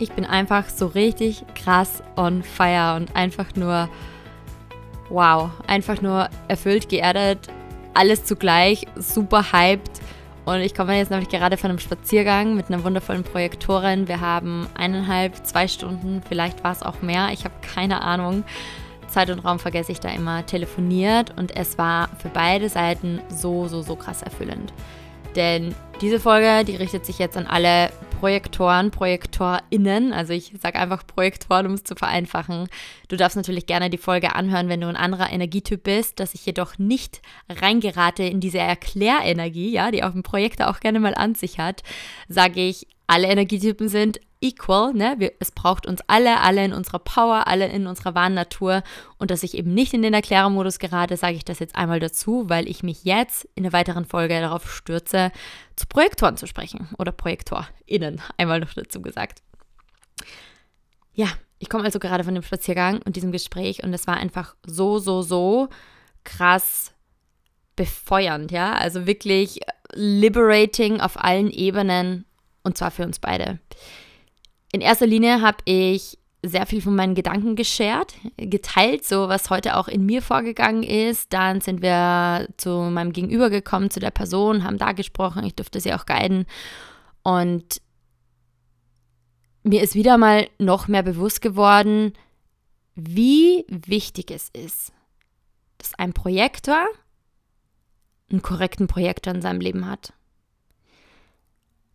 Ich bin einfach so richtig krass on fire und einfach nur wow, einfach nur erfüllt, geerdet, alles zugleich, super hyped. Und ich komme jetzt nämlich gerade von einem Spaziergang mit einer wundervollen Projektorin. Wir haben eineinhalb, zwei Stunden, vielleicht war es auch mehr, ich habe keine Ahnung. Zeit und Raum vergesse ich da immer, telefoniert und es war für beide Seiten so, so, so krass erfüllend. Denn diese Folge, die richtet sich jetzt an alle Projektoren, ProjektorInnen. Also ich sage einfach Projektoren, um es zu vereinfachen. Du darfst natürlich gerne die Folge anhören, wenn du ein anderer Energietyp bist, dass ich jedoch nicht reingerate in diese Erklärenergie, ja, die auch ein Projektor auch gerne mal an sich hat, sage ich, alle Energietypen sind equal, ne? Wir, es braucht uns alle, alle in unserer Power, alle in unserer wahren Natur. Und dass ich eben nicht in den Erklärermodus gerate, sage ich das jetzt einmal dazu, weil ich mich jetzt in der weiteren Folge darauf stürze, zu Projektoren zu sprechen oder ProjektorInnen, einmal noch dazu gesagt. Ja, ich komme also gerade von dem Spaziergang und diesem Gespräch und es war einfach so, so, so krass befeuernd, ja. Also wirklich liberating auf allen Ebenen und zwar für uns beide. In erster Linie habe ich sehr viel von meinen Gedanken geshared, geteilt, so was heute auch in mir vorgegangen ist. Dann sind wir zu meinem Gegenüber gekommen, zu der Person, haben da gesprochen, ich durfte sie auch guiden. Und mir ist wieder mal noch mehr bewusst geworden, wie wichtig es ist, dass ein Projektor einen korrekten Projektor in seinem Leben hat.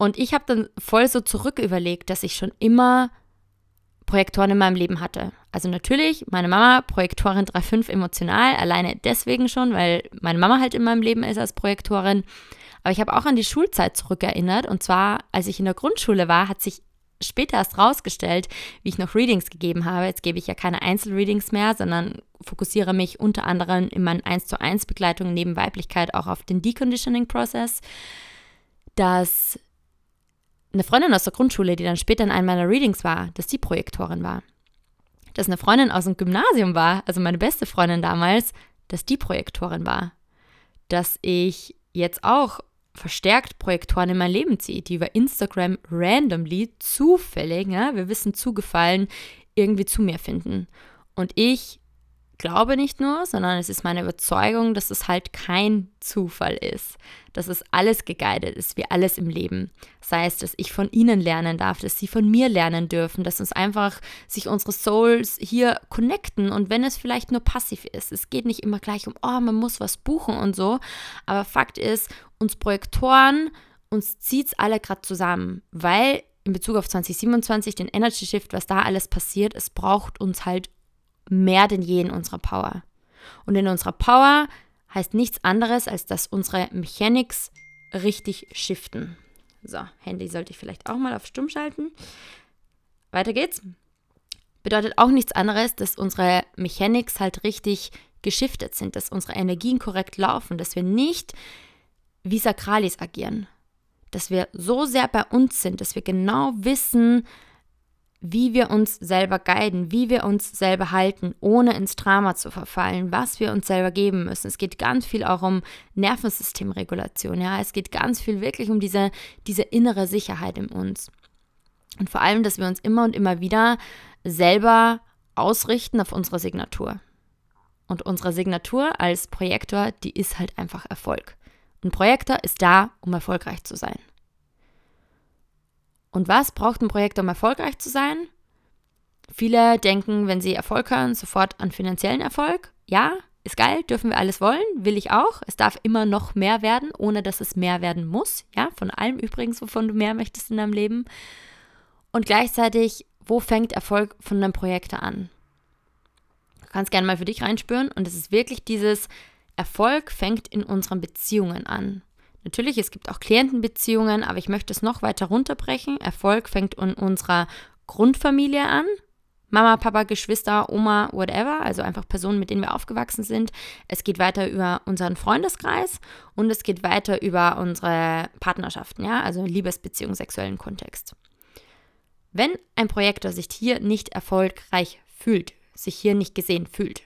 Und ich habe dann voll so zurück überlegt, dass ich schon immer Projektoren in meinem Leben hatte. Also natürlich, meine Mama, Projektorin 3.5 emotional, alleine deswegen schon, weil meine Mama halt in meinem Leben ist als Projektorin. Aber ich habe auch an die Schulzeit zurückerinnert. Und zwar, als ich in der Grundschule war, hat sich später erst rausgestellt, wie ich noch Readings gegeben habe. Jetzt gebe ich ja keine Einzelreadings mehr, sondern fokussiere mich unter anderem in meinen 1 zu 1 Begleitungen neben Weiblichkeit auch auf den Deconditioning-Prozess, dass eine Freundin aus der Grundschule, die dann später in einem meiner Readings war, dass die Projektorin war. Dass eine Freundin aus dem Gymnasium war, also meine beste Freundin damals, dass die Projektorin war. Dass ich jetzt auch verstärkt Projektoren in mein Leben ziehe, die über Instagram randomly, zufällig, ja, wir wissen zugefallen, irgendwie zu mir finden. Und ich glaube nicht nur, sondern es ist meine Überzeugung, dass es halt kein Zufall ist, dass es alles geguidet ist, wie alles im Leben. Sei es, dass ich von ihnen lernen darf, dass sie von mir lernen dürfen, dass uns einfach sich unsere Souls hier connecten und wenn es vielleicht nur passiv ist. Es geht nicht immer gleich um, oh, man muss was buchen und so, aber Fakt ist, uns Projektoren, uns zieht es alle gerade zusammen, weil in Bezug auf 2027, den Energy Shift, was da alles passiert, es braucht uns halt mehr denn je in unserer Power. Und in unserer Power heißt nichts anderes, als dass unsere Mechanics richtig shiften. So, Handy sollte ich vielleicht auch mal auf Stumm schalten. Weiter geht's. Bedeutet auch nichts anderes, dass unsere Mechanics halt richtig geschiftet sind, dass unsere Energien korrekt laufen, dass wir nicht wie Sakralis agieren, dass wir so sehr bei uns sind, dass wir genau wissen, wie wir uns selber guiden, wie wir uns selber halten, ohne ins Drama zu verfallen, was wir uns selber geben müssen. Es geht ganz viel auch um Nervensystemregulation, ja, es geht ganz viel wirklich um diese, diese innere Sicherheit in uns. Und vor allem, dass wir uns immer und immer wieder selber ausrichten auf unsere Signatur. Und unsere Signatur als Projektor, die ist halt einfach Erfolg. Ein Projektor ist da, um erfolgreich zu sein. Und was braucht ein Projekt, um erfolgreich zu sein? Viele denken, wenn sie Erfolg hören, sofort an finanziellen Erfolg. Ja, ist geil, dürfen wir alles wollen, will ich auch. Es darf immer noch mehr werden, ohne dass es mehr werden muss. Ja, von allem übrigens, wovon du mehr möchtest in deinem Leben. Und gleichzeitig, wo fängt Erfolg von einem Projekt an? Du kannst gerne mal für dich reinspüren und es ist wirklich dieses Erfolg fängt in unseren Beziehungen an. Natürlich, es gibt auch Klientenbeziehungen, aber ich möchte es noch weiter runterbrechen. Erfolg fängt in unserer Grundfamilie an. Mama, Papa, Geschwister, Oma, whatever, also einfach Personen, mit denen wir aufgewachsen sind. Es geht weiter über unseren Freundeskreis und es geht weiter über unsere Partnerschaften, ja, also Liebesbeziehung, sexuellen Kontext. Wenn ein Projektor sich hier nicht erfolgreich fühlt, sich hier nicht gesehen fühlt,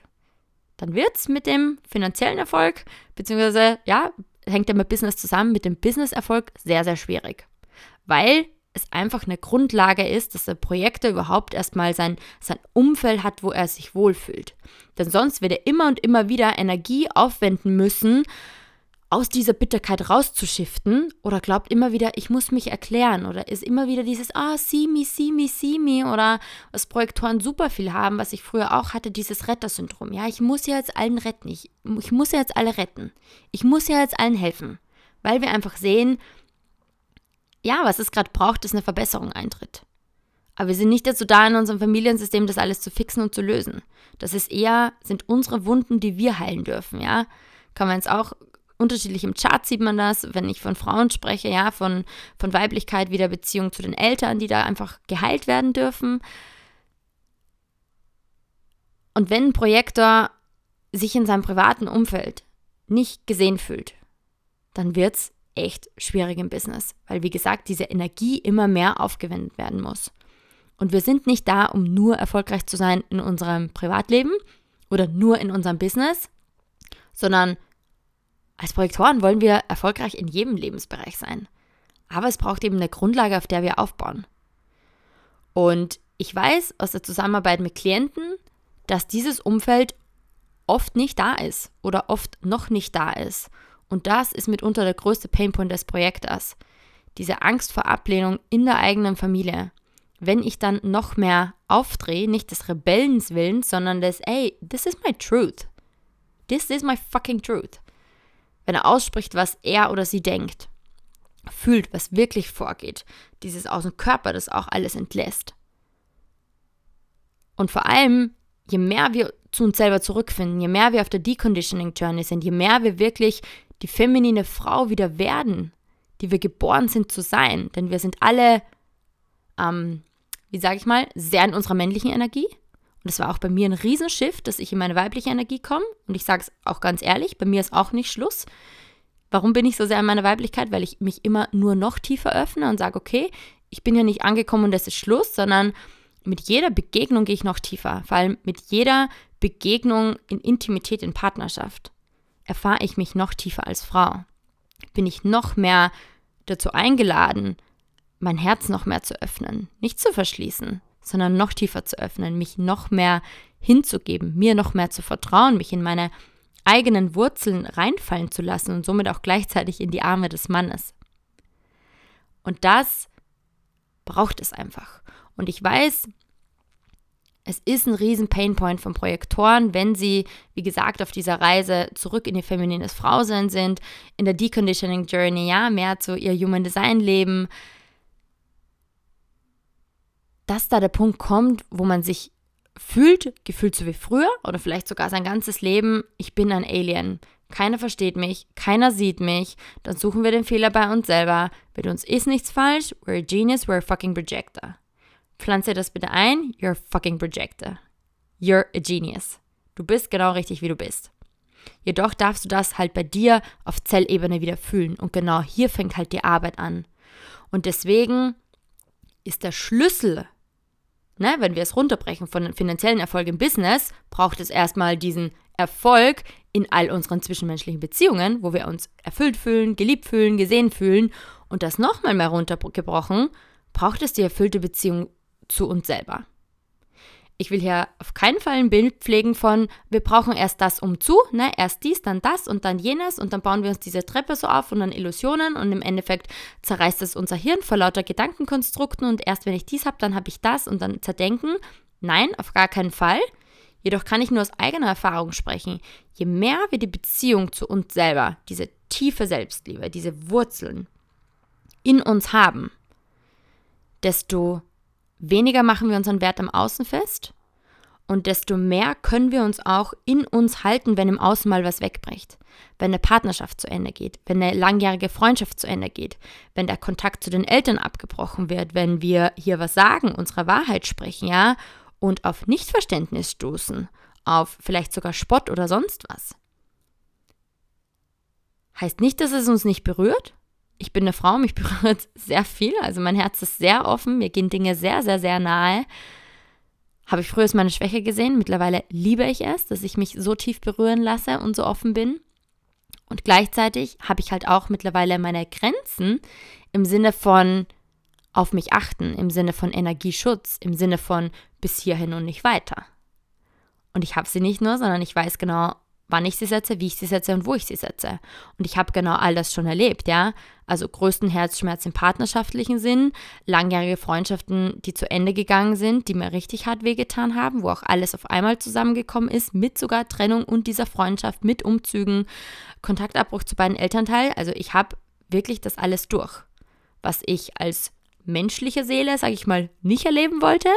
dann wird es mit dem finanziellen Erfolg, beziehungsweise ja, hängt ja mit Business zusammen, mit dem Business-Erfolg sehr, sehr schwierig. Weil es einfach eine Grundlage ist, dass der Projektor überhaupt erstmal sein, sein Umfeld hat, wo er sich wohlfühlt. Denn sonst wird er immer und immer wieder Energie aufwenden müssen, aus dieser Bitterkeit rauszuschiften oder glaubt immer wieder, ich muss mich erklären oder ist immer wieder dieses, ah, see me, see me, see me oder was Projektoren super viel haben, was ich früher auch hatte, dieses Rettersyndrom. Ja, ich muss ja jetzt allen retten, ich, ich muss ja jetzt alle retten, ich muss ja jetzt allen helfen, weil wir einfach sehen, ja, was es gerade braucht, ist eine Verbesserung eintritt. Aber wir sind nicht dazu da, in unserem Familiensystem das alles zu fixen und zu lösen. Das ist eher, sind unsere Wunden, die wir heilen dürfen, ja. Kann man jetzt auch unterschiedlich im Chart sieht man das, wenn ich von Frauen spreche, ja, von, von Weiblichkeit wie der Beziehung zu den Eltern, die da einfach geheilt werden dürfen. Und wenn ein Projektor sich in seinem privaten Umfeld nicht gesehen fühlt, dann wird es echt schwierig im Business, weil wie gesagt, diese Energie immer mehr aufgewendet werden muss. Und wir sind nicht da, um nur erfolgreich zu sein in unserem Privatleben oder nur in unserem Business, sondern als Projektoren wollen wir erfolgreich in jedem Lebensbereich sein. Aber es braucht eben eine Grundlage, auf der wir aufbauen. Und ich weiß aus der Zusammenarbeit mit Klienten, dass dieses Umfeld oft nicht da ist oder oft noch nicht da ist. Und das ist mitunter der größte Painpoint des Projektors. Diese Angst vor Ablehnung in der eigenen Familie. Wenn ich dann noch mehr aufdrehe, nicht des Rebellens willen, sondern des, ey, this is my truth. This is my fucking truth wenn er ausspricht, was er oder sie denkt, fühlt, was wirklich vorgeht, dieses aus dem Körper, das auch alles entlässt. Und vor allem, je mehr wir zu uns selber zurückfinden, je mehr wir auf der Deconditioning Journey sind, je mehr wir wirklich die feminine Frau wieder werden, die wir geboren sind zu sein, denn wir sind alle, ähm, wie sage ich mal, sehr in unserer männlichen Energie und es war auch bei mir ein Riesenschiff, dass ich in meine weibliche Energie komme. Und ich sage es auch ganz ehrlich, bei mir ist auch nicht Schluss. Warum bin ich so sehr in meiner Weiblichkeit? Weil ich mich immer nur noch tiefer öffne und sage, okay, ich bin ja nicht angekommen und das ist Schluss, sondern mit jeder Begegnung gehe ich noch tiefer. Vor allem mit jeder Begegnung in Intimität, in Partnerschaft erfahre ich mich noch tiefer als Frau. Bin ich noch mehr dazu eingeladen, mein Herz noch mehr zu öffnen, nicht zu verschließen, sondern noch tiefer zu öffnen, mich noch mehr hinzugeben, mir noch mehr zu vertrauen, mich in meine eigenen Wurzeln reinfallen zu lassen und somit auch gleichzeitig in die Arme des Mannes. Und das braucht es einfach. Und ich weiß, es ist ein riesen Painpoint von Projektoren, wenn sie, wie gesagt, auf dieser Reise zurück in ihr feminines Frausein sind, in der Deconditioning Journey, ja, mehr zu ihr Human Design leben, dass da der Punkt kommt, wo man sich fühlt, gefühlt so wie früher oder vielleicht sogar sein ganzes Leben, ich bin ein Alien. Keiner versteht mich, keiner sieht mich. Dann suchen wir den Fehler bei uns selber. Mit uns ist nichts falsch. We're a genius, we're a fucking projector. Pflanze das bitte ein. You're a fucking projector. You're a genius. Du bist genau richtig, wie du bist. Jedoch darfst du das halt bei dir auf Zellebene wieder fühlen. Und genau hier fängt halt die Arbeit an. Und deswegen ist der Schlüssel ne, wenn wir es runterbrechen von finanziellen Erfolg im Business, braucht es erstmal diesen Erfolg in all unseren zwischenmenschlichen Beziehungen, wo wir uns erfüllt fühlen, geliebt fühlen, gesehen fühlen. Und das nochmal mehr runtergebrochen, braucht es die erfüllte Beziehung zu uns selber. Ich will hier auf keinen Fall ein Bild pflegen von, wir brauchen erst das um zu, ne? erst dies, dann das und dann jenes und dann bauen wir uns diese Treppe so auf und dann Illusionen und im Endeffekt zerreißt es unser Hirn vor lauter Gedankenkonstrukten und erst wenn ich dies habe, dann habe ich das und dann zerdenken. Nein, auf gar keinen Fall. Jedoch kann ich nur aus eigener Erfahrung sprechen. Je mehr wir die Beziehung zu uns selber, diese tiefe Selbstliebe, diese Wurzeln in uns haben, desto weniger machen wir unseren Wert am Außen fest und desto mehr können wir uns auch in uns halten, wenn im Außen mal was wegbricht. Wenn eine Partnerschaft zu Ende geht, wenn eine langjährige Freundschaft zu Ende geht, wenn der Kontakt zu den Eltern abgebrochen wird, wenn wir hier was sagen, unsere Wahrheit sprechen, ja, und auf Nichtverständnis stoßen, auf vielleicht sogar Spott oder sonst was. Heißt nicht, dass es uns nicht berührt, ich bin eine Frau, mich berührt sehr viel. Also mein Herz ist sehr offen, mir gehen Dinge sehr, sehr, sehr nahe. Habe ich früher als meine Schwäche gesehen. Mittlerweile liebe ich es, dass ich mich so tief berühren lasse und so offen bin. Und gleichzeitig habe ich halt auch mittlerweile meine Grenzen im Sinne von auf mich achten im Sinne von Energieschutz, im Sinne von bis hierhin und nicht weiter. Und ich habe sie nicht nur, sondern ich weiß genau, wann ich sie setze, wie ich sie setze und wo ich sie setze. Und ich habe genau all das schon erlebt, ja. Also größten Herzschmerz im partnerschaftlichen Sinn, langjährige Freundschaften, die zu Ende gegangen sind, die mir richtig hart wehgetan haben, wo auch alles auf einmal zusammengekommen ist, mit sogar Trennung und dieser Freundschaft, mit Umzügen, Kontaktabbruch zu beiden Elternteilen. Also ich habe wirklich das alles durch, was ich als menschliche Seele, sage ich mal, nicht erleben wollte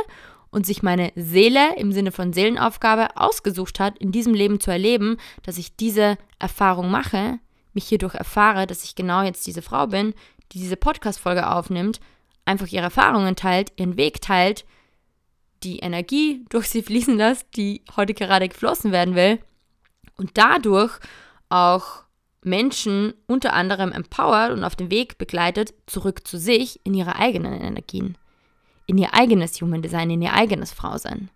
und sich meine Seele im Sinne von Seelenaufgabe ausgesucht hat, in diesem Leben zu erleben, dass ich diese Erfahrung mache, mich hierdurch erfahre, dass ich genau jetzt diese Frau bin, die diese Podcast-Folge aufnimmt, einfach ihre Erfahrungen teilt, ihren Weg teilt, die Energie durch sie fließen lässt, die heute gerade geflossen werden will und dadurch auch Menschen unter anderem empowert und auf den Weg begleitet, zurück zu sich in ihre eigenen Energien in ihr eigenes Human Design, in ihr eigenes Frausein.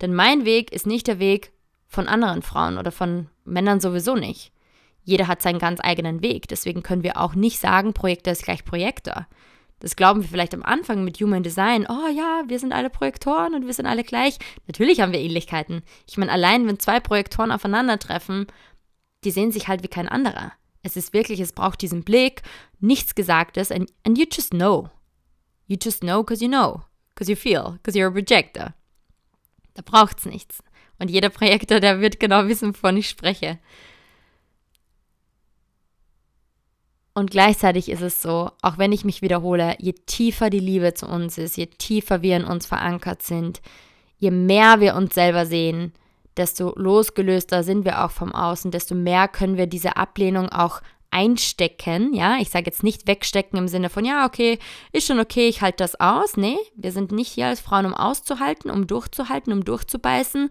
Denn mein Weg ist nicht der Weg von anderen Frauen oder von Männern sowieso nicht. Jeder hat seinen ganz eigenen Weg. Deswegen können wir auch nicht sagen, Projektor ist gleich Projektor. Das glauben wir vielleicht am Anfang mit Human Design. Oh ja, wir sind alle Projektoren und wir sind alle gleich. Natürlich haben wir Ähnlichkeiten. Ich meine, allein wenn zwei Projektoren aufeinandertreffen, die sehen sich halt wie kein anderer. Es ist wirklich, es braucht diesen Blick, nichts Gesagtes, and, and you just know. You just know because you know, because you feel, because you're a projector. Da braucht es nichts. Und jeder Projektor, der wird genau wissen, wovon ich spreche. Und gleichzeitig ist es so, auch wenn ich mich wiederhole, je tiefer die Liebe zu uns ist, je tiefer wir in uns verankert sind, je mehr wir uns selber sehen, desto losgelöster sind wir auch vom Außen, desto mehr können wir diese Ablehnung auch einstecken, ja, ich sage jetzt nicht wegstecken im Sinne von, ja, okay, ist schon okay, ich halte das aus. Nee, wir sind nicht hier als Frauen, um auszuhalten, um durchzuhalten, um durchzubeißen.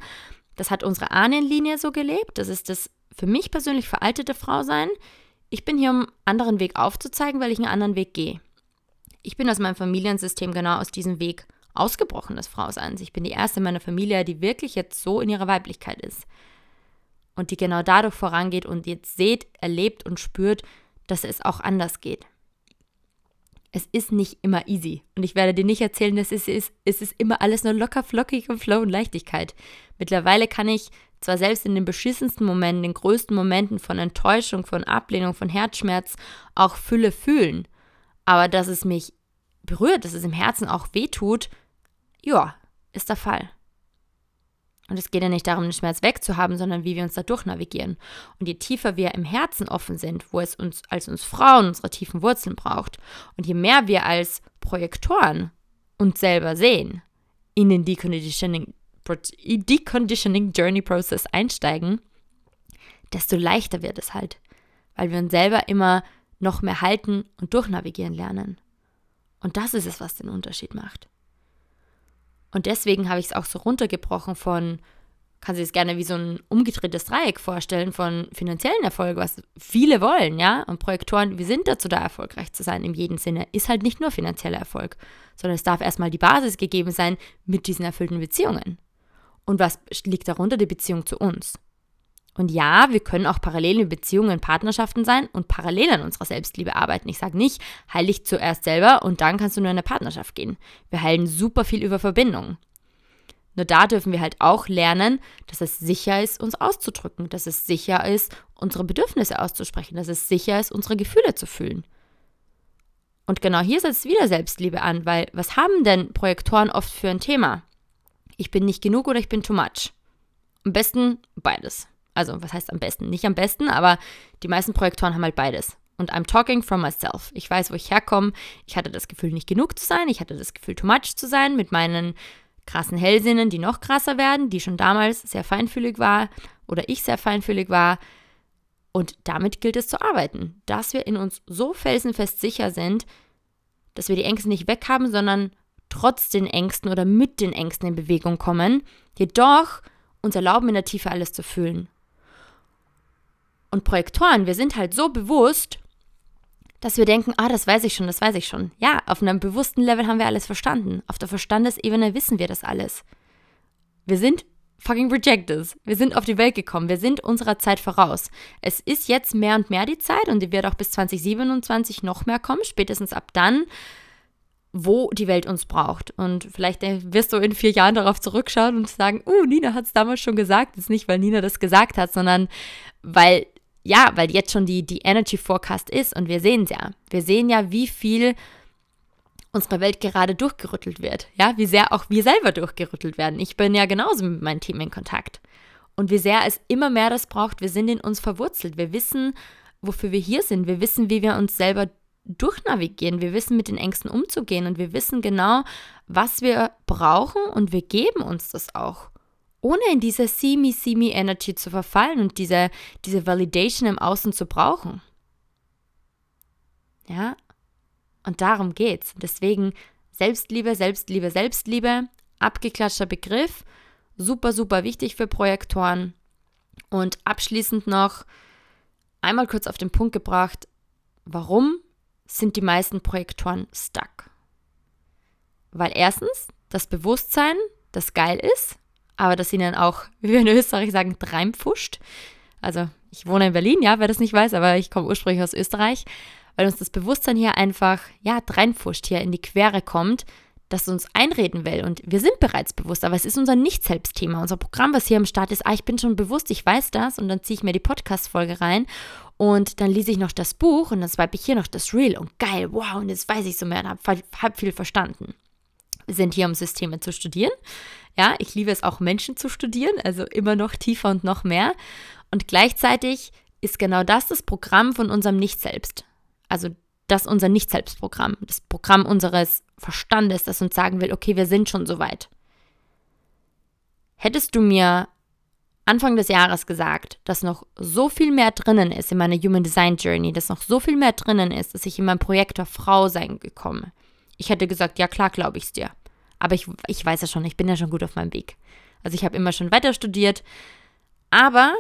Das hat unsere Ahnenlinie so gelebt. Das ist das für mich persönlich veraltete Frausein. Ich bin hier, um einen anderen Weg aufzuzeigen, weil ich einen anderen Weg gehe. Ich bin aus meinem Familiensystem genau aus diesem Weg ausgebrochen des Frauseins. Ich bin die erste in meiner Familie, die wirklich jetzt so in ihrer Weiblichkeit ist und die genau dadurch vorangeht und jetzt seht, erlebt und spürt, dass es auch anders geht. Es ist nicht immer easy. Und ich werde dir nicht erzählen, dass es ist, es ist immer alles nur locker, flockig und Flow und Leichtigkeit. Mittlerweile kann ich zwar selbst in den beschissensten Momenten, den größten Momenten von Enttäuschung, von Ablehnung, von Herzschmerz auch Fülle fühlen. Aber dass es mich berührt, dass es im Herzen auch wehtut, ja, ist der Fall. Und es geht ja nicht darum, den Schmerz wegzuhaben, sondern wie wir uns da durchnavigieren. Und je tiefer wir im Herzen offen sind, wo es uns als uns Frauen unsere tiefen Wurzeln braucht, und je mehr wir als Projektoren uns selber sehen, in den Deconditioning, Deconditioning Journey Process einsteigen, desto leichter wird es halt, weil wir uns selber immer noch mehr halten und durchnavigieren lernen. Und das ist es, was den Unterschied macht. Und deswegen habe ich es auch so runtergebrochen von, kann sich es gerne wie so ein umgedrehtes Dreieck vorstellen von finanziellen Erfolg, was viele wollen, ja. Und Projektoren, wir sind dazu da, erfolgreich zu sein in jedem Sinne, ist halt nicht nur finanzieller Erfolg, sondern es darf erstmal die Basis gegeben sein mit diesen erfüllten Beziehungen. Und was liegt darunter? Die Beziehung zu uns. Und ja, wir können auch parallel in Beziehungen, Partnerschaften sein und parallel an unserer Selbstliebe arbeiten. Ich sage nicht, heil dich zuerst selber und dann kannst du nur in eine Partnerschaft gehen. Wir heilen super viel über Verbindung. Nur da dürfen wir halt auch lernen, dass es sicher ist, uns auszudrücken, dass es sicher ist, unsere Bedürfnisse auszusprechen, dass es sicher ist, unsere Gefühle zu fühlen. Und genau hier setzt wieder Selbstliebe an, weil was haben denn Projektoren oft für ein Thema? Ich bin nicht genug oder ich bin too much. Am besten beides. Also, was heißt am besten? Nicht am besten, aber die meisten Projektoren haben halt beides. Und I'm talking from myself. Ich weiß, wo ich herkomme. Ich hatte das Gefühl, nicht genug zu sein. Ich hatte das Gefühl, too much zu sein mit meinen krassen Hellsinnen, die noch krasser werden, die schon damals sehr feinfühlig war oder ich sehr feinfühlig war. Und damit gilt es zu arbeiten, dass wir in uns so felsenfest sicher sind, dass wir die Ängste nicht weghaben, sondern trotz den Ängsten oder mit den Ängsten in Bewegung kommen, jedoch uns erlauben, in der Tiefe alles zu fühlen und Projektoren, wir sind halt so bewusst, dass wir denken, ah, das weiß ich schon, das weiß ich schon. Ja, auf einem bewussten Level haben wir alles verstanden. Auf der Verstandesebene wissen wir das alles. Wir sind fucking Rejectors. Wir sind auf die Welt gekommen. Wir sind unserer Zeit voraus. Es ist jetzt mehr und mehr die Zeit und die wird auch bis 2027 noch mehr kommen, spätestens ab dann, wo die Welt uns braucht. Und vielleicht äh, wirst du in vier Jahren darauf zurückschauen und sagen, uh, Nina hat es damals schon gesagt. Das ist nicht, weil Nina das gesagt hat, sondern weil, ja, weil jetzt schon die, die Energy Forecast ist und wir sehen es ja. Wir sehen ja, wie viel unsere Welt gerade durchgerüttelt wird. Ja, wie sehr auch wir selber durchgerüttelt werden. Ich bin ja genauso mit meinem Team in Kontakt. Und wie sehr es immer mehr das braucht, wir sind in uns verwurzelt. Wir wissen, wofür wir hier sind. Wir wissen, wie wir uns selber durchnavigieren. Wir wissen, mit den Ängsten umzugehen und wir wissen genau, was wir brauchen und wir geben uns das auch. Ohne in diese See me, see me Energy zu verfallen und diese, diese Validation im Außen zu brauchen. Ja, und darum geht's. Deswegen Selbstliebe, Selbstliebe, Selbstliebe, abgeklatschter Begriff, super, super wichtig für Projektoren. Und abschließend noch einmal kurz auf den Punkt gebracht, warum sind die meisten Projektoren stuck? Weil erstens das Bewusstsein, das geil ist, aber das ihnen auch, wie wir in Österreich sagen, reinpfuscht. Also ich wohne in Berlin, ja, wer das nicht weiß, aber ich komme ursprünglich aus Österreich, weil uns das Bewusstsein hier einfach, ja, reinpfuscht, hier in die Quere kommt, das uns einreden will. Und wir sind bereits bewusst, aber es ist unser Nicht-Selbst-Thema. Unser Programm, was hier am Start ist, ah, ich bin schon bewusst, ich weiß das und dann ziehe ich mir die Podcast-Folge rein und dann lese ich noch das Buch und dann swipe ich hier noch das Reel und geil, wow, und jetzt weiß ich so mehr und habe hab viel verstanden. Sind hier, um Systeme zu studieren. Ja, ich liebe es auch, Menschen zu studieren, also immer noch tiefer und noch mehr. Und gleichzeitig ist genau das das Programm von unserem Nicht-Selbst. Also das unser Nicht-Selbst-Programm, das Programm unseres Verstandes, das uns sagen will, okay, wir sind schon so weit. Hättest du mir Anfang des Jahres gesagt, dass noch so viel mehr drinnen ist in meiner Human Design Journey, dass noch so viel mehr drinnen ist, dass ich in meinem Projekt der Frau sein gekommen. Ich hätte gesagt, ja klar, glaube ich es dir. Aber ich, ich weiß ja schon, ich bin ja schon gut auf meinem Weg. Also ich habe immer schon weiter studiert. Aber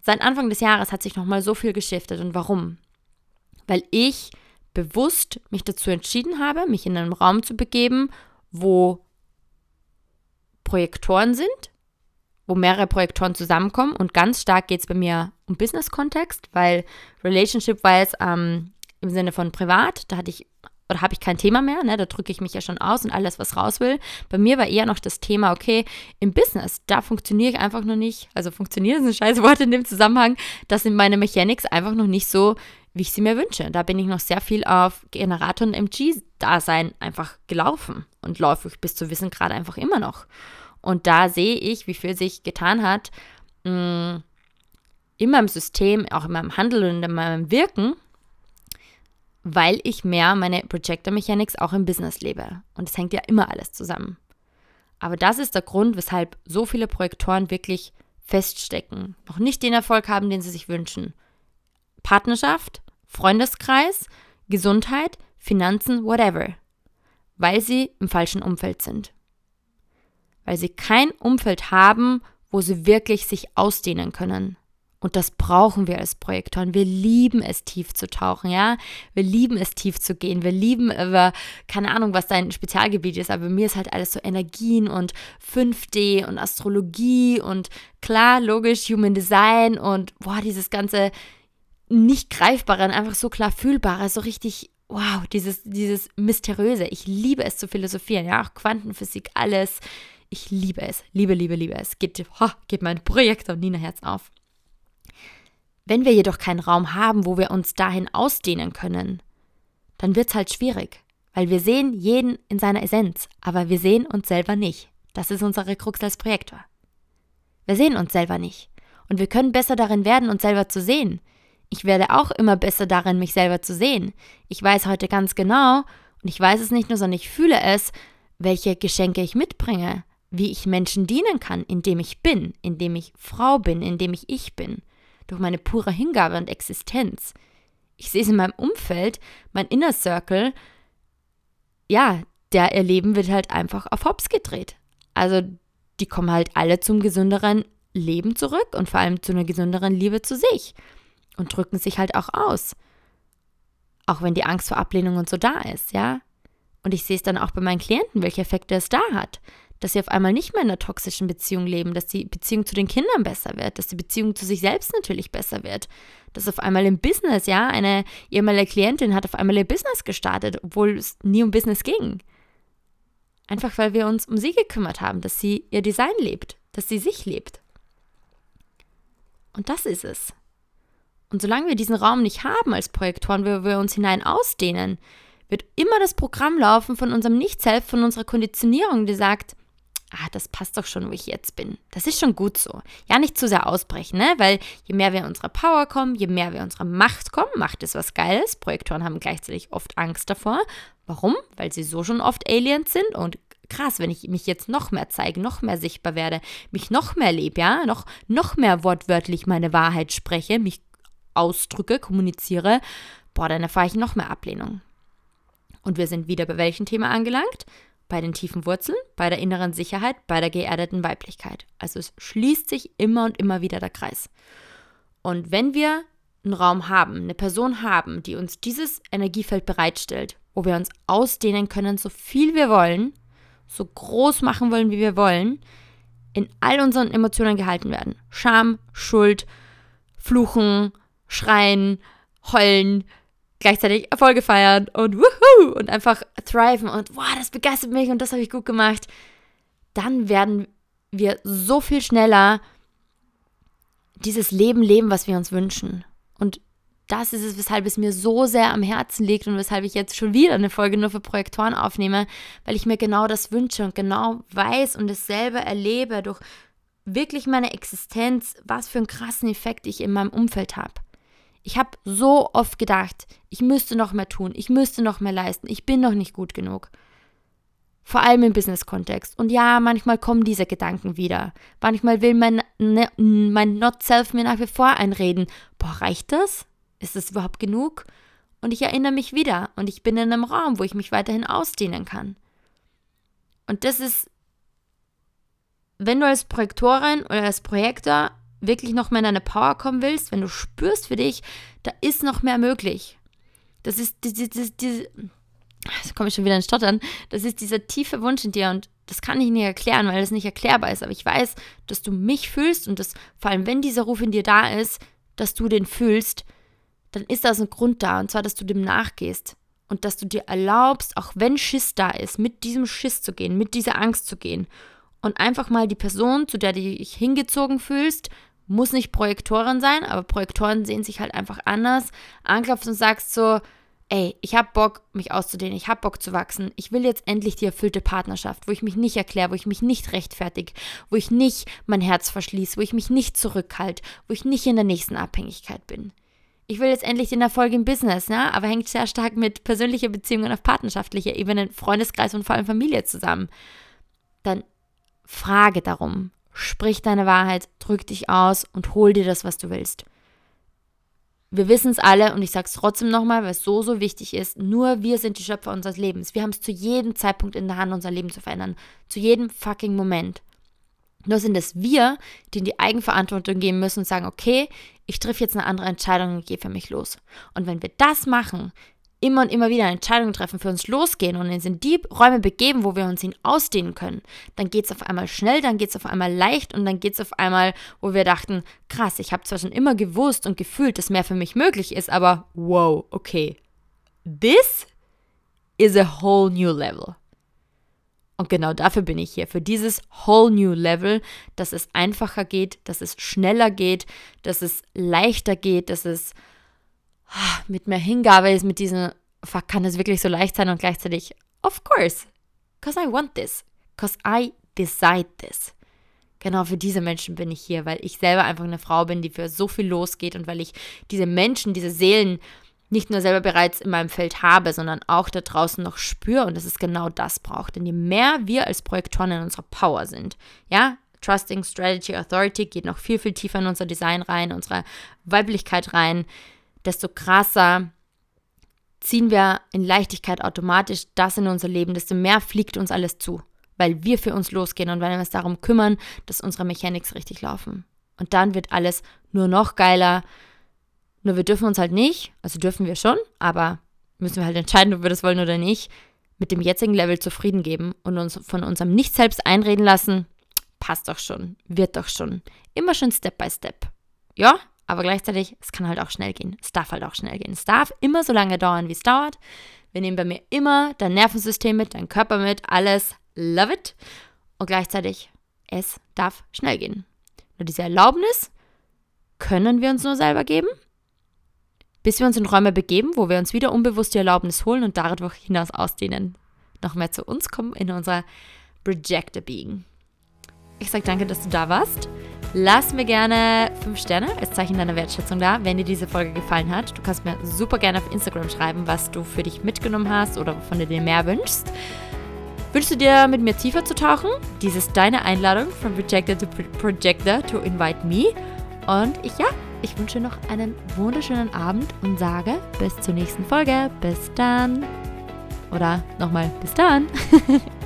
seit Anfang des Jahres hat sich nochmal so viel geschiftet. Und warum? Weil ich bewusst mich dazu entschieden habe, mich in einen Raum zu begeben, wo Projektoren sind, wo mehrere Projektoren zusammenkommen. Und ganz stark geht es bei mir um Business-Kontext, weil Relationship-wise ähm, im Sinne von privat, da hatte ich oder habe ich kein Thema mehr, ne? da drücke ich mich ja schon aus und alles, was raus will. Bei mir war eher noch das Thema, okay, im Business, da funktioniere ich einfach noch nicht, also funktioniert ist ein scheiß Wort in dem Zusammenhang, das sind meine Mechanics einfach noch nicht so, wie ich sie mir wünsche. Da bin ich noch sehr viel auf Generator und MG-Dasein einfach gelaufen und laufe ich bis zu Wissen gerade einfach immer noch. Und da sehe ich, wie viel sich getan hat mh, mm, in meinem System, auch in meinem Handeln und in meinem Wirken, weil ich mehr meine Projector Mechanics auch im Business lebe. Und es hängt ja immer alles zusammen. Aber das ist der Grund, weshalb so viele Projektoren wirklich feststecken, noch nicht den Erfolg haben, den sie sich wünschen. Partnerschaft, Freundeskreis, Gesundheit, Finanzen, whatever. Weil sie im falschen Umfeld sind weil sie kein Umfeld haben, wo sie wirklich sich ausdehnen können. Und das brauchen wir als Projektoren. Wir lieben es, tief zu tauchen, ja. Wir lieben es, tief zu gehen. Wir lieben über, keine Ahnung, was dein Spezialgebiet ist, aber bei mir ist halt alles so Energien und 5D und Astrologie und klar, logisch, Human Design und boah, dieses ganze nicht greifbare und einfach so klar fühlbare, so richtig, wow, dieses, dieses Mysteriöse. Ich liebe es zu philosophieren, ja, auch Quantenphysik, alles ich liebe es, liebe, liebe, liebe es. Geht, ho, geht mein Projekt und Nina Herz auf. Wenn wir jedoch keinen Raum haben, wo wir uns dahin ausdehnen können, dann wird es halt schwierig, weil wir sehen jeden in seiner Essenz, aber wir sehen uns selber nicht. Das ist unsere Krux als Projektor. Wir sehen uns selber nicht. Und wir können besser darin werden, uns selber zu sehen. Ich werde auch immer besser darin, mich selber zu sehen. Ich weiß heute ganz genau, und ich weiß es nicht nur, sondern ich fühle es, welche Geschenke ich mitbringe, wie ich Menschen dienen kann, indem ich bin, indem ich Frau bin, indem ich ich bin, durch meine pure Hingabe und Existenz. Ich sehe es in meinem Umfeld, mein Inner Circle, ja, der ihr Leben wird halt einfach auf Hops gedreht. Also die kommen halt alle zum gesünderen Leben zurück und vor allem zu einer gesünderen Liebe zu sich und drücken sich halt auch aus. Auch wenn die Angst vor Ablehnung und so da ist, ja. Und ich sehe es dann auch bei meinen Klienten, welche Effekte es da hat dass sie auf einmal nicht mehr in einer toxischen Beziehung leben, dass die Beziehung zu den Kindern besser wird, dass die Beziehung zu sich selbst natürlich besser wird, dass auf einmal im Business, ja, eine ehemalige Klientin hat auf einmal ihr Business gestartet, obwohl es nie um Business ging. Einfach weil wir uns um sie gekümmert haben, dass sie ihr Design lebt, dass sie sich lebt. Und das ist es. Und solange wir diesen Raum nicht haben als Projektoren, wo wir uns hinein ausdehnen, wird immer das Programm laufen von unserem Nicht-Selbst, von unserer Konditionierung, die sagt, ah, das passt doch schon, wo ich jetzt bin. Das ist schon gut so. Ja, nicht zu sehr ausbrechen, ne? Weil je mehr wir in unserer Power kommen, je mehr wir in unserer Macht kommen, Macht ist was Geiles. Projektoren haben gleichzeitig oft Angst davor. Warum? Weil sie so schon oft Aliens sind und krass, wenn ich mich jetzt noch mehr zeige, noch mehr sichtbar werde, mich noch mehr lebe, ja, noch, noch mehr wortwörtlich meine Wahrheit spreche, mich ausdrücke, kommuniziere, boah, dann erfahre ich noch mehr Ablehnung. Und wir sind wieder bei welchem Thema angelangt? Bei den tiefen Wurzeln, bei der inneren Sicherheit, bei der geerdeten Weiblichkeit. Also es schließt sich immer und immer wieder der Kreis. Und wenn wir einen Raum haben, eine Person haben, die uns dieses Energiefeld bereitstellt, wo wir uns ausdehnen können, so viel wir wollen, so groß machen wollen, wie wir wollen, in all unseren Emotionen gehalten werden. Scham, Schuld, Fluchen, Schreien, Heulen, gleichzeitig Erfolge feiern und wuhu und einfach thriven und wow, das begeistert mich und das habe ich gut gemacht, dann werden wir so viel schneller dieses Leben leben, was wir uns wünschen. Und das ist es, weshalb es mir so sehr am Herzen liegt und weshalb ich jetzt schon wieder eine Folge nur für Projektoren aufnehme, weil ich mir genau das wünsche und genau weiß und es selber erlebe durch wirklich meine Existenz, was für einen krassen Effekt ich in meinem Umfeld habe. Ich habe so oft gedacht, ich müsste noch mehr tun, ich müsste noch mehr leisten, ich bin noch nicht gut genug. Vor allem im Business-Kontext. Und ja, manchmal kommen diese Gedanken wieder. Manchmal will mein, ne, mein Not-Self mir nach wie vor einreden. Boah, reicht das? Ist das überhaupt genug? Und ich erinnere mich wieder und ich bin in einem Raum, wo ich mich weiterhin ausdehnen kann. Und das ist, wenn du als Projektorin oder als Projektor wirklich noch mehr in deine Power kommen willst, wenn du spürst für dich, da ist noch mehr möglich. Das ist diese, diese, das komme ich schon wieder in Stottern, das ist dieser tiefe Wunsch in dir und das kann ich nicht erklären, weil es nicht erklärbar ist, aber ich weiß, dass du mich fühlst und dass vor allem, wenn dieser Ruf in dir da ist, dass du den fühlst, dann ist da ein Grund da und zwar, dass du dem nachgehst und dass du dir erlaubst, auch wenn Schiss da ist, mit diesem Schiss zu gehen, mit dieser Angst zu gehen und einfach mal die Person, zu der du dich hingezogen fühlst, muss nicht Projektorin sein, aber Projektoren sehen sich halt einfach anders, anklopfst und sagst so, ey, ich hab Bock, mich auszudehnen, ich hab Bock zu wachsen, ich will jetzt endlich die erfüllte Partnerschaft, wo ich mich nicht erkläre, wo ich mich nicht rechtfertige, wo ich nicht mein Herz verschließe, wo ich mich nicht zurückhalte, wo ich nicht in der nächsten Abhängigkeit bin. Ich will jetzt endlich den Erfolg im Business, ne? aber hängt sehr stark mit persönlicher Beziehungen auf partnerschaftlicher Ebene, Freundeskreis und vor allem Familie zusammen. Dann frage darum, Sprich deine Wahrheit, drück dich aus und hol dir das, was du willst. Wir wissen es alle und ich sage es trotzdem nochmal, weil es so, so wichtig ist. Nur wir sind die Schöpfer unseres Lebens. Wir haben es zu jedem Zeitpunkt in der Hand, unser Leben zu verändern. Zu jedem fucking Moment. Nur sind es wir, die in die Eigenverantwortung gehen müssen und sagen, okay, ich treffe jetzt eine andere Entscheidung und gehe für mich los. Und wenn wir das machen, immer und immer wieder Entscheidungen treffen, für uns losgehen und uns in die Räume begeben, wo wir uns hin ausdehnen können, dann geht es auf einmal schnell, dann geht es auf einmal leicht und dann geht es auf einmal, wo wir dachten, krass, ich habe zwar schon immer gewusst und gefühlt, dass mehr für mich möglich ist, aber wow, okay, this is a whole new level. Und genau dafür bin ich hier, für dieses whole new level, dass es einfacher geht, dass es schneller geht, dass es leichter geht, dass es mit mehr Hingabe ist, mit diesem, fuck, kann es wirklich so leicht sein und gleichzeitig, of course, because I want this, because I decide this. Genau für diese Menschen bin ich hier, weil ich selber einfach eine Frau bin, die für so viel losgeht und weil ich diese Menschen, diese Seelen nicht nur selber bereits in meinem Feld habe, sondern auch da draußen noch spüre und dass es genau das braucht. Denn je mehr wir als Projektoren in unserer Power sind, ja, Trusting, Strategy, Authority geht noch viel, viel tiefer in unser Design rein, unsere Weiblichkeit rein, desto krasser ziehen wir in Leichtigkeit automatisch das in unser Leben, desto mehr fliegt uns alles zu, weil wir für uns losgehen und wenn wir uns darum kümmern, dass unsere Mechanics richtig laufen. Und dann wird alles nur noch geiler. Nur wir dürfen uns halt nicht, also dürfen wir schon, aber müssen wir halt entscheiden, ob wir das wollen oder nicht, mit dem jetzigen Level zufrieden geben und uns von unserem Nicht selbst einreden lassen, passt doch schon, wird doch schon. Immer schon Step by Step. Ja, aber gleichzeitig, es kann halt auch schnell gehen. Es darf halt auch schnell gehen. Es darf immer so lange dauern, wie es dauert. Wir nehmen bei mir immer dein Nervensystem mit, dein Körper mit, alles. Love it. Und gleichzeitig, es darf schnell gehen. Nur diese Erlaubnis können wir uns nur selber geben, bis wir uns in Räume begeben, wo wir uns wieder unbewusst die Erlaubnis holen und dadurch hinaus ausdehnen. Noch mehr zu uns kommen in unserer Projector Being. Ich sage danke, dass du da warst. Lass mir gerne 5 Sterne als Zeichen deiner Wertschätzung da, wenn dir diese Folge gefallen hat. Du kannst mir super gerne auf Instagram schreiben, was du für dich mitgenommen hast oder wovon du dir mehr wünschst. Wünschst du dir mit mir tiefer zu tauchen? Dies ist deine Einladung from Projector to Projector to invite me. Und ich, ja, ich wünsche noch einen wunderschönen Abend und sage bis zur nächsten Folge. Bis dann. Oder nochmal bis dann.